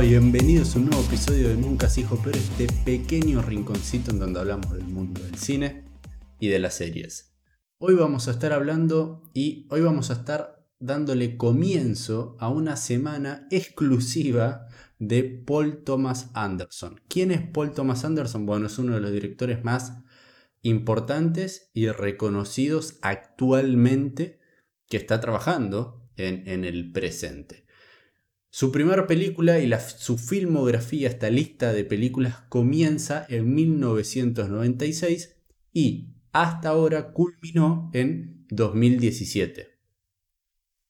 Bienvenidos a un nuevo episodio de Nunca se hijo pero este pequeño rinconcito en donde hablamos del mundo del cine y de las series. Hoy vamos a estar hablando y hoy vamos a estar dándole comienzo a una semana exclusiva de Paul Thomas Anderson. ¿Quién es Paul Thomas Anderson? Bueno, es uno de los directores más importantes y reconocidos actualmente que está trabajando en el presente. Su primera película y su filmografía, esta lista de películas, comienza en 1996 y hasta ahora culminó en 2017.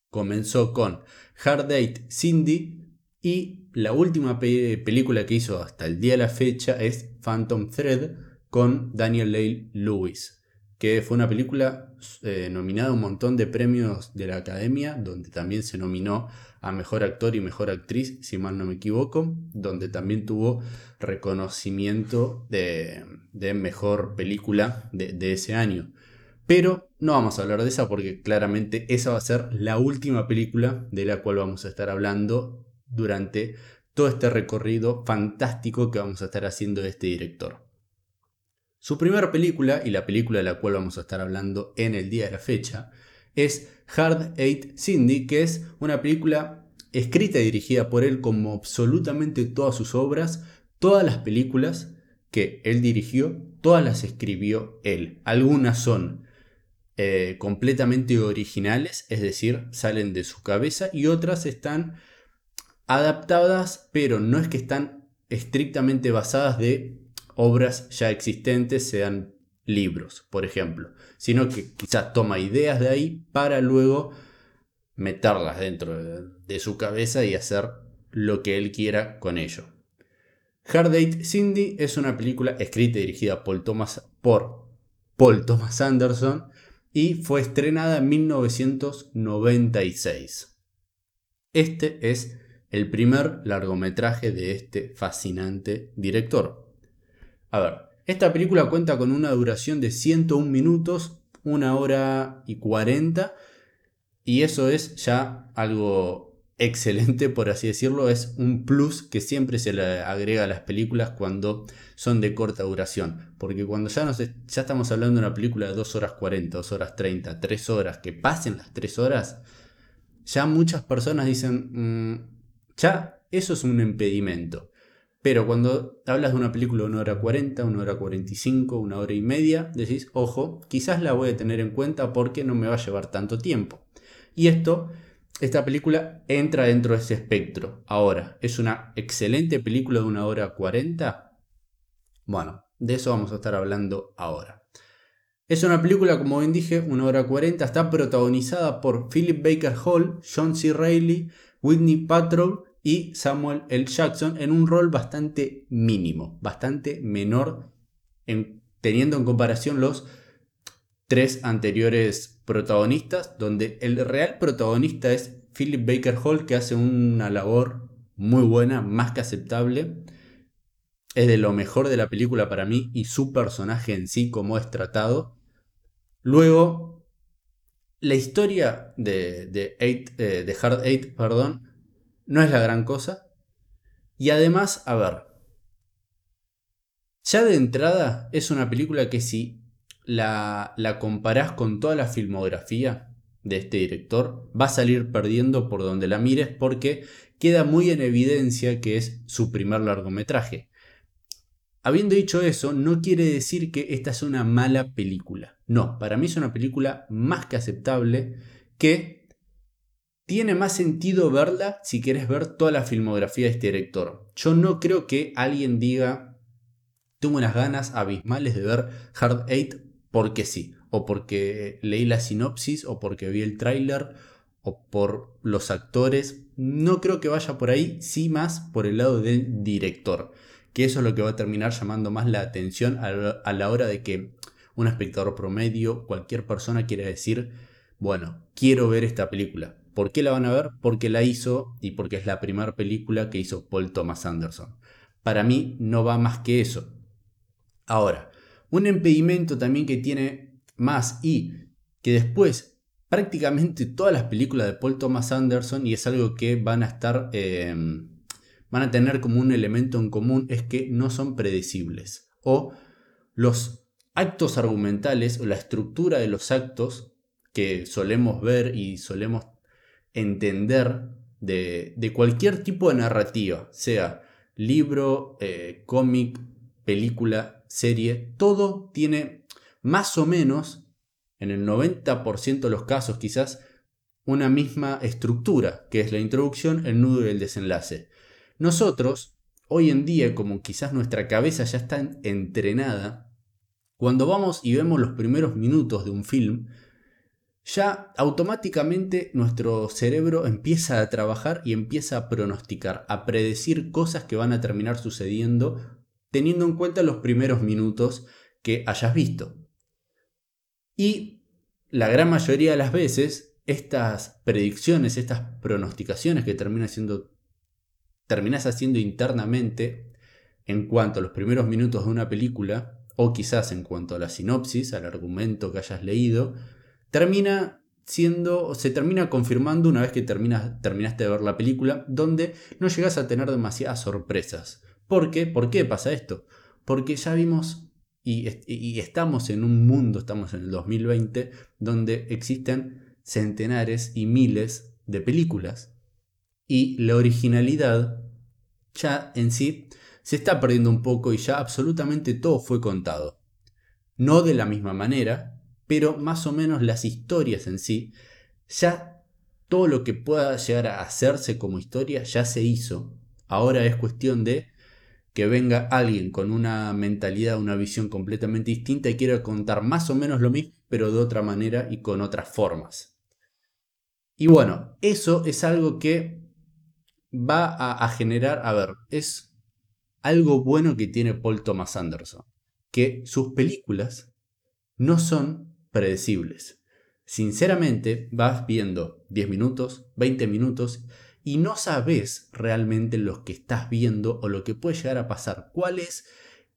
Comenzó con Hard Date Cindy y la última película que hizo hasta el día de la fecha es Phantom Thread con Daniel Lay Lewis que fue una película eh, nominada a un montón de premios de la Academia, donde también se nominó a Mejor Actor y Mejor Actriz, si mal no me equivoco, donde también tuvo reconocimiento de, Mejor Película de, de ese año. Pero no vamos a hablar de esa porque claramente esa va a ser la última película de la cual vamos a estar hablando durante todo este recorrido fantástico que vamos a estar haciendo de este director. Su primera película, y la película de la cual vamos a estar hablando en el día de la fecha, es Hard Eight Cindy, que es una película escrita y dirigida por él como absolutamente todas sus obras, todas las películas que él dirigió, todas las escribió él. Algunas son eh, completamente originales, es decir, salen de su cabeza, y otras están adaptadas, pero no es que están estrictamente basadas de obras ya existentes sean libros, por ejemplo, sino que quizás toma ideas de ahí para luego meterlas dentro de, su cabeza y hacer lo que él quiera con ello. Hard Date Cindy es una película escrita y dirigida por, Thomas, por Paul Thomas Anderson y fue estrenada en 1996. Este es el primer largometraje de este fascinante director. A ver, esta película cuenta con una duración de 101 minutos, una hora y 40, y eso es ya algo excelente, por así decirlo, es un plus que siempre se le agrega a las películas cuando son de corta duración, porque cuando ya, nos, ya estamos hablando de una película de 2 horas 40, 2 horas 30, 3 horas, que pasen las 3 horas, ya muchas personas dicen, mm, ya eso es un impedimento. Pero cuando hablas de una película de una hora 40, una hora 45, una hora y media, decís, ojo, quizás la voy a tener en cuenta porque no me va a llevar tanto tiempo. Y esto, esta película entra dentro de ese espectro. Ahora, ¿es una excelente película de una hora 40? Bueno, de eso vamos a estar hablando ahora. Es una película, como bien dije, una hora 40, está protagonizada por Philip Baker Hall, John C. Reilly, Whitney Patrol y Samuel L. Jackson en un rol bastante mínimo, bastante menor en, teniendo en comparación los tres anteriores protagonistas, donde el real protagonista es Philip Baker Hall, que hace una labor muy buena, más que aceptable. Es de lo mejor de la película para mí y su personaje en sí, como es tratado. Luego, la historia de, de, eh, de Hard Eight, perdón, no es la gran cosa. Y además, a ver, ya de entrada es una película que si la, la comparás con toda la filmografía de este director, va a salir perdiendo por donde la mires porque queda muy en evidencia que es su primer largometraje. Habiendo dicho eso, no quiere decir que esta es una mala película. No, para mí es una película más que aceptable que tiene más sentido verla si quieres ver toda la filmografía de este director. Yo no creo que alguien diga, tengo unas ganas abismales de ver Hard Eight porque sí, o porque leí la sinopsis, o porque vi el tráiler, o por los actores. No creo que vaya por ahí, sí más por el lado del director, que eso es lo que va a terminar llamando más la atención a la hora de que un espectador promedio, cualquier persona quiera decir, bueno, quiero ver esta película. ¿Por qué la van a ver? Porque la hizo y porque es la primera película que hizo Paul Thomas Anderson. Para mí no va más que eso. Ahora, un impedimento también que tiene más y que después prácticamente todas las películas de Paul Thomas Anderson y es algo que van a estar em, van a tener como un elemento en común es que no son predecibles. O los actos argumentales o la estructura de los actos que solemos ver y solemos entender de, cualquier tipo de narrativa, sea libro, eh, cómic, película, serie, todo tiene más o menos, en el 90% de los casos quizás, una misma estructura, que es la introducción, el nudo y el desenlace. Nosotros, hoy en día, como quizás nuestra cabeza ya está entrenada, cuando vamos y vemos los primeros minutos de un film, ya automáticamente nuestro cerebro empieza a trabajar y empieza a pronosticar, a predecir cosas que van a terminar sucediendo teniendo en cuenta los primeros minutos que hayas visto. Y la gran mayoría de las veces, estas predicciones, estas pronosticaciones que terminas haciendo, haciendo internamente en cuanto a los primeros minutos de una película, o quizás en cuanto a la sinopsis, al argumento que hayas leído, termina siendo, se termina confirmando una vez que terminas, terminaste de ver la película, donde no llegas a tener demasiadas sorpresas. ¿Por qué? ¿Por qué pasa esto? Porque ya vimos y, y, estamos en un mundo, estamos en el 2020, donde existen centenares y miles de películas. Y la originalidad ya en sí se está perdiendo un poco y ya absolutamente todo fue contado. No de la misma manera, pero más o menos las historias en sí, ya todo lo que pueda llegar a hacerse como historia ya se hizo. Ahora es cuestión de que venga alguien con una mentalidad, una visión completamente distinta y quiera contar más o menos lo mismo, pero de otra manera y con otras formas. Y bueno, eso es algo que va a, generar, a ver, es algo bueno que tiene Paul Thomas Anderson, que sus películas no son predecibles. Sinceramente, vas viendo 10 minutos, 20 minutos y no sabes realmente lo que estás viendo o lo que puede llegar a pasar. ¿Cuál es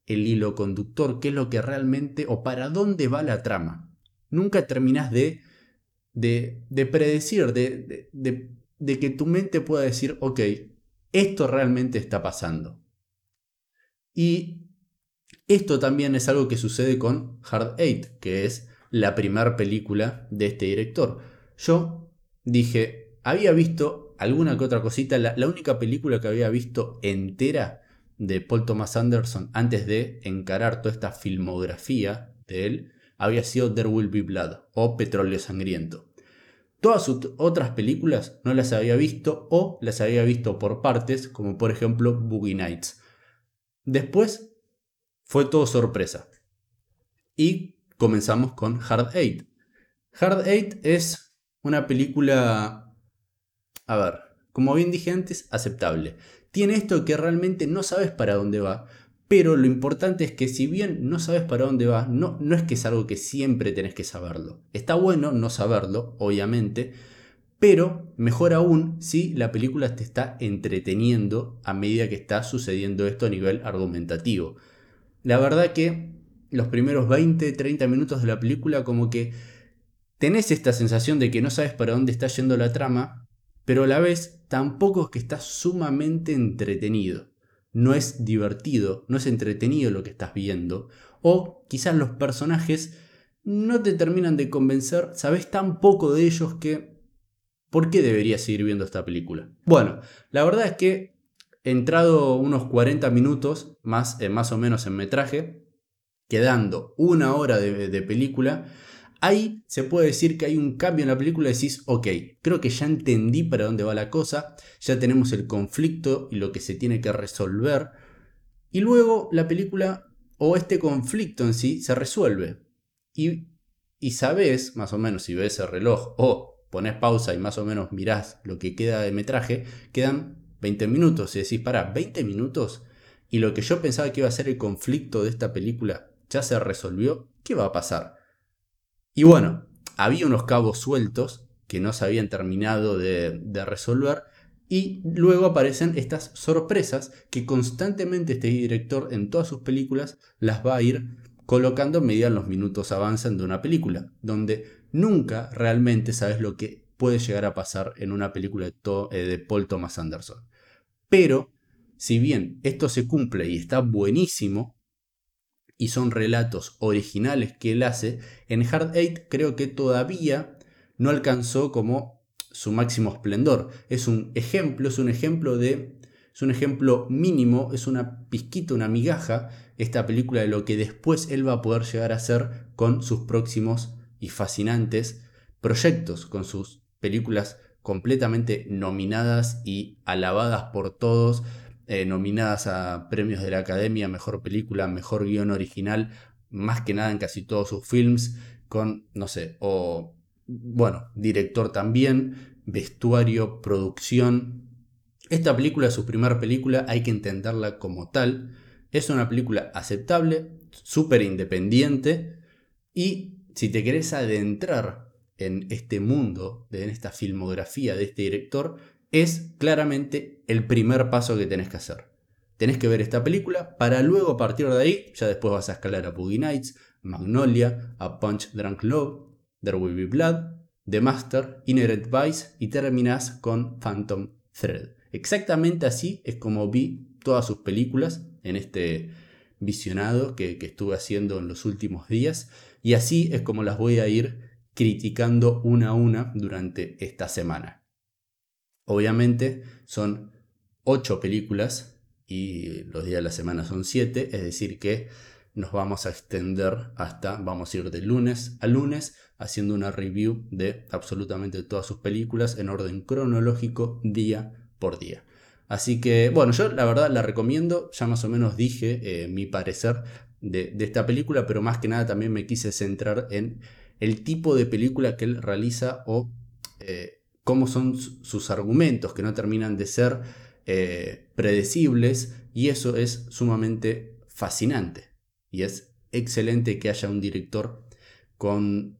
el hilo conductor? ¿Qué es lo que realmente o para dónde va la trama? Nunca terminas de, de, de predecir, de, de, de que tu mente pueda decir, ok, esto realmente está pasando. Y esto también es algo que sucede con Hard Eight, que es la primera película de este director. Yo dije, había visto alguna que otra cosita, la, única película que había visto entera de Paul Thomas Anderson antes de encarar toda esta filmografía de él había sido There Will Be Blood o Petróleo Sangriento. Todas sus otras películas no las había visto o las había visto por partes, como por ejemplo Boogie Nights. Después fue todo sorpresa. Y comenzamos con Hard Eight. Hard Eight es una película, a ver, como bien dije antes, aceptable. Tiene esto que realmente no sabes para dónde va, pero lo importante es que si bien no sabes para dónde va, no, no es que es algo que siempre tenés que saberlo. Está bueno no saberlo, obviamente, pero mejor aún si la película te está entreteniendo a medida que está sucediendo esto a nivel argumentativo. La verdad que los primeros 20, 30 minutos de la película como que tenés esta sensación de que no sabes para dónde está yendo la trama, pero a la vez tampoco es que estás sumamente entretenido. No es divertido, no es entretenido lo que estás viendo. O quizás los personajes no te terminan de convencer, sabes tan poco de ellos que... ¿Por qué deberías seguir viendo esta película? Bueno, la verdad es que entrado unos 40 minutos, más, eh, más o menos en metraje, quedando una hora de, película, ahí se puede decir que hay un cambio en la película decís, ok, creo que ya entendí para dónde va la cosa, ya tenemos el conflicto y lo que se tiene que resolver, y luego la película o este conflicto en sí se resuelve. Y, y sabes, más o menos, si ves el reloj o pones pausa y más o menos mirás lo que queda de metraje, quedan 20 minutos y decís, para, 20 minutos. Y lo que yo pensaba que iba a ser el conflicto de esta película ya se resolvió, ¿qué va a pasar? Y bueno, había unos cabos sueltos que no se habían terminado de, resolver y luego aparecen estas sorpresas que constantemente este director en todas sus películas las va a ir colocando medida los minutos avanzan de una película, donde nunca realmente sabes lo que puede llegar a pasar en una película de, eh, de Paul Thomas Anderson. Pero si bien esto se cumple y está buenísimo, y son relatos originales que él hace, en Hard Eight creo que todavía no alcanzó como su máximo esplendor. Es un ejemplo, es un ejemplo de. Es un ejemplo mínimo, es una pizquita, una migaja, esta película de lo que después él va a poder llegar a hacer con sus próximos y fascinantes proyectos, con sus películas completamente nominadas y alabadas por todos, eh, nominadas a premios de la Academia, mejor película, mejor guion original, más que nada en casi todos sus films, con, no sé, o, bueno, director también, vestuario, producción. Esta película es su primera película, hay que entenderla como tal. Es una película aceptable, súper independiente y si te querés adentrar en este mundo, en esta filmografía de este director, es claramente el primer paso que tenés que hacer. Tenés que ver esta película para luego a partir de ahí, ya después vas a escalar a Boogie Nights, Magnolia, A Punch Drunk Love, There Will Be Blood, The Master, Inherent Vice y terminás con Phantom Thread. Exactamente así es como vi todas sus películas en este visionado que, que estuve haciendo en los últimos días y así es como las voy a ir criticando una a una durante esta semana. Obviamente son 8 películas y los días de la semana son 7, es decir que nos vamos a extender hasta, vamos a ir de lunes a lunes haciendo una review de absolutamente todas sus películas en orden cronológico día por día. Así que, bueno, yo la verdad la recomiendo, ya más o menos dije eh, mi parecer de, esta película, pero más que nada también me quise centrar en el tipo de película que él realiza o eh, cómo son sus argumentos, que no terminan de ser eh, predecibles, y eso es sumamente fascinante. Y es excelente que haya un director con,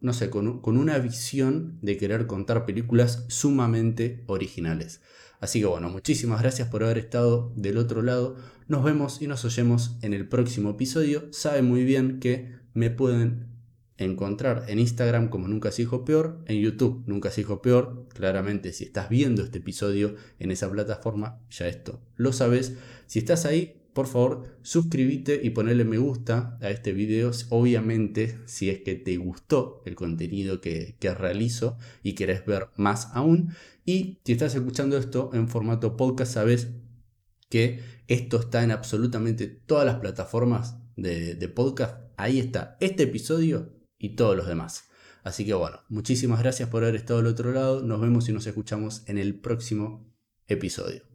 no sé, con, con una visión de querer contar películas sumamente originales. Así que bueno, muchísimas gracias por haber estado del otro lado. Nos vemos y nos oyemos en el próximo episodio. Sabe muy bien que me pueden encontrar en Instagram como Nunca se dijo peor, en YouTube Nunca se dijo peor. Claramente, si estás viendo este episodio en esa plataforma, ya esto lo sabes. Si estás ahí, por favor, suscríbete y ponle me gusta a este video. Obviamente, si es que te gustó el contenido que, que realizo y querés ver más aún. Y si estás escuchando esto en formato podcast, sabes que esto está en absolutamente todas las plataformas de, de podcast. Ahí está este episodio y todos los demás. Así que bueno, muchísimas gracias por haber estado al otro lado. Nos vemos y nos escuchamos en el próximo episodio.